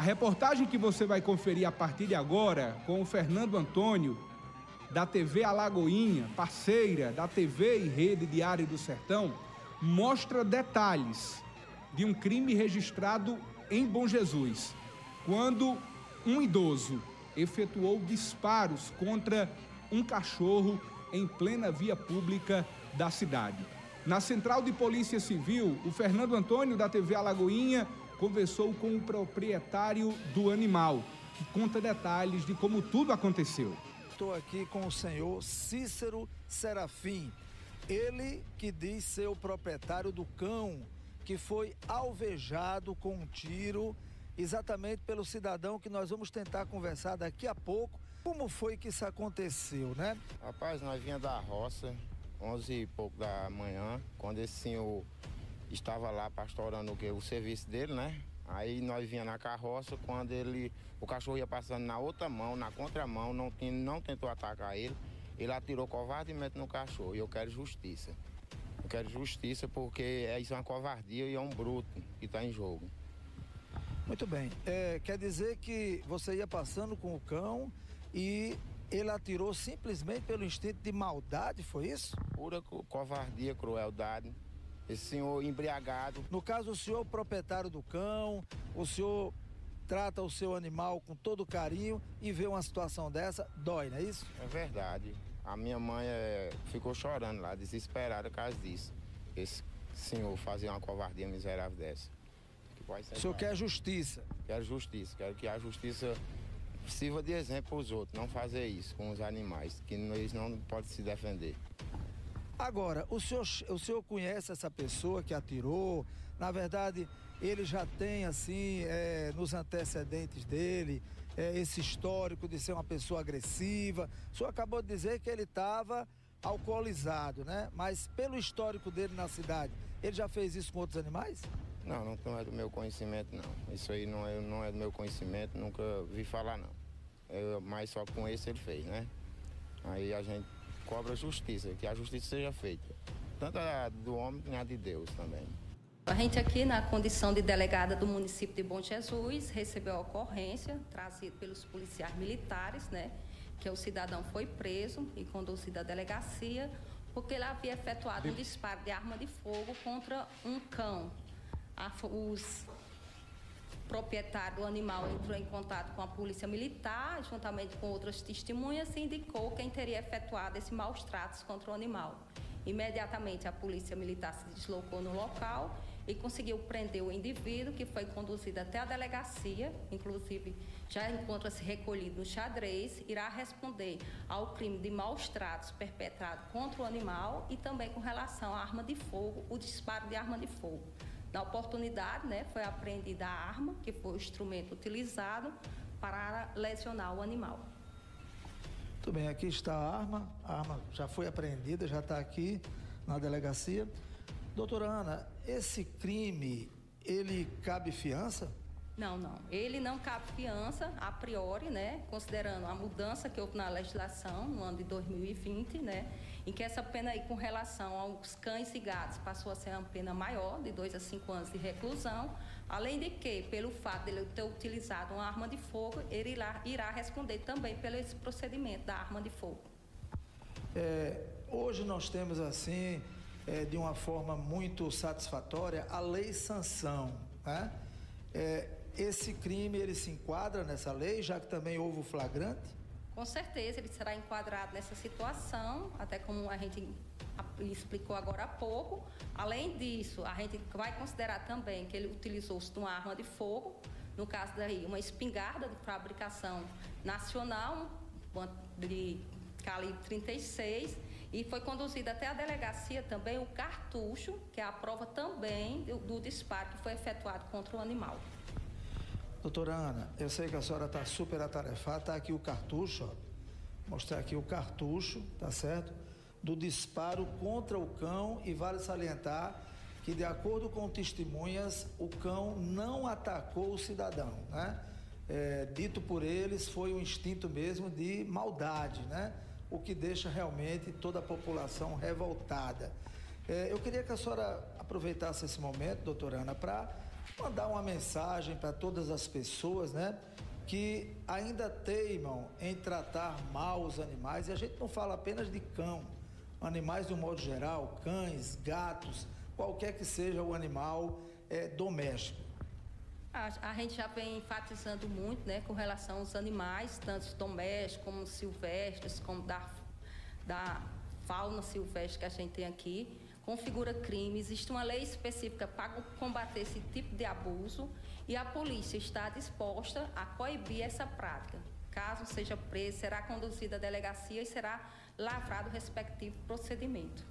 A reportagem que você vai conferir a partir de agora com o Fernando Antônio, da TV Alagoinha, parceira da TV e Rede Diário do Sertão, mostra detalhes de um crime registrado em Bom Jesus, quando um idoso efetuou disparos contra um cachorro em plena via pública da cidade. Na Central de Polícia Civil, o Fernando Antônio, da TV Alagoinha, conversou com o proprietário do animal, que conta detalhes de como tudo aconteceu. Estou aqui com o senhor Cícero Serafim, ele que diz ser o proprietário do cão que foi alvejado com um tiro exatamente pelo cidadão que nós vamos tentar conversar daqui a pouco. Como foi que isso aconteceu, né? Rapaz, nós vinha da roça, 11 e pouco da manhã, quando esse senhor estava lá pastorando o, que, o serviço dele, né? Aí nós vinha na carroça, quando ele, o cachorro ia passando na outra mão, na contramão, não, não tentou atacar ele, ele atirou covardemente no cachorro. E eu quero justiça. Eu quero justiça porque é, isso é uma covardia e é um bruto que está em jogo. Muito bem. É, quer dizer que você ia passando com o cão e ele atirou simplesmente pelo instinto de maldade, foi isso? Pura covardia, crueldade. Esse senhor embriagado. No caso, o senhor é o proprietário do cão, o senhor trata o seu animal com todo carinho e vê uma situação dessa, dói, não é isso? É verdade. A minha mãe é, ficou chorando lá, desesperada por causa disso. Esse senhor fazia uma covardia miserável dessa. O senhor quer justiça? Quero justiça, quero que a justiça sirva de exemplo para os outros, não fazer isso com os animais, que eles não podem se defender. Agora, o senhor, o senhor conhece essa pessoa que atirou? Na verdade, ele já tem, assim, é, nos antecedentes dele, é, esse histórico de ser uma pessoa agressiva. O senhor acabou de dizer que ele estava alcoolizado, né? Mas pelo histórico dele na cidade, ele já fez isso com outros animais? Não, não, não é do meu conhecimento, não. Isso aí não é, não é do meu conhecimento, nunca vi falar, não. Eu, mas só com esse ele fez, né? Aí a gente cobra justiça, que a justiça seja feita. Tanto a do homem como a de Deus também. A gente aqui, na condição de delegada do município de Bom Jesus, recebeu a ocorrência trazida pelos policiais militares, né? Que o cidadão foi preso e conduzido à delegacia porque ele havia efetuado um disparo de arma de fogo contra um cão. os proprietário do animal entrou em contato com a polícia militar, juntamente com outras testemunhas, e indicou quem teria efetuado esse maus tratos contra o animal. Imediatamente a polícia militar se deslocou no local e conseguiu prender o indivíduo, que foi conduzido até a delegacia, inclusive já encontra-se recolhido no xadrez, irá responder ao crime de maus tratos perpetrado contra o animal e também com relação à arma de fogo, o disparo de arma de fogo. Na oportunidade, né, foi apreendida a arma, que foi o instrumento utilizado para lesionar o animal. Muito bem, aqui está a arma. A arma já foi apreendida, já está aqui na delegacia. Doutora Ana, esse crime, ele cabe fiança? Não, não. Ele não cabe fiança a priori, né? Considerando a mudança que houve na legislação no ano de 2020, né? Em que essa pena aí com relação aos cães e gatos passou a ser uma pena maior, de 2 a 5 anos de reclusão. Além de que, pelo fato de ele ter utilizado uma arma de fogo, ele irá, irá responder também pelo esse procedimento da arma de fogo. É, hoje nós temos assim, é, de uma forma muito satisfatória, a lei sanção, né? É, esse crime ele se enquadra nessa lei, já que também houve o flagrante? Com certeza, ele será enquadrado nessa situação, até como a gente explicou agora há pouco. Além disso, a gente vai considerar também que ele utilizou-se de uma arma de fogo, no caso daí, uma espingarda de fabricação nacional, de calibre 36, e foi conduzido até a delegacia também o cartucho, que é a prova também do, do disparo que foi efetuado contra o animal. Doutora Ana, eu sei que a senhora está super atarefada, está aqui o cartucho, ó. Mostrar aqui o cartucho, tá certo? Do disparo contra o cão e vale salientar que, de acordo com testemunhas, o cão não atacou o cidadão, né? É, dito por eles, foi um instinto mesmo de maldade, né? O que deixa realmente toda a população revoltada. É, eu queria que a senhora aproveitasse esse momento, doutora Ana, para mandar uma mensagem para todas as pessoas, né? Que ainda teimam em tratar mal os animais, e a gente não fala apenas de cão, animais de um modo geral, cães, gatos, qualquer que seja o animal é, doméstico. A, a, gente já vem enfatizando muito né, com relação aos animais, tanto domésticos como silvestres, como da, da fauna silvestre que a gente tem aqui, configura crime. Existe uma lei específica para combater esse tipo de abuso e a polícia está disposta a coibir essa prática. Caso seja preso, será conduzida à delegacia e será lavrado o respectivo procedimento.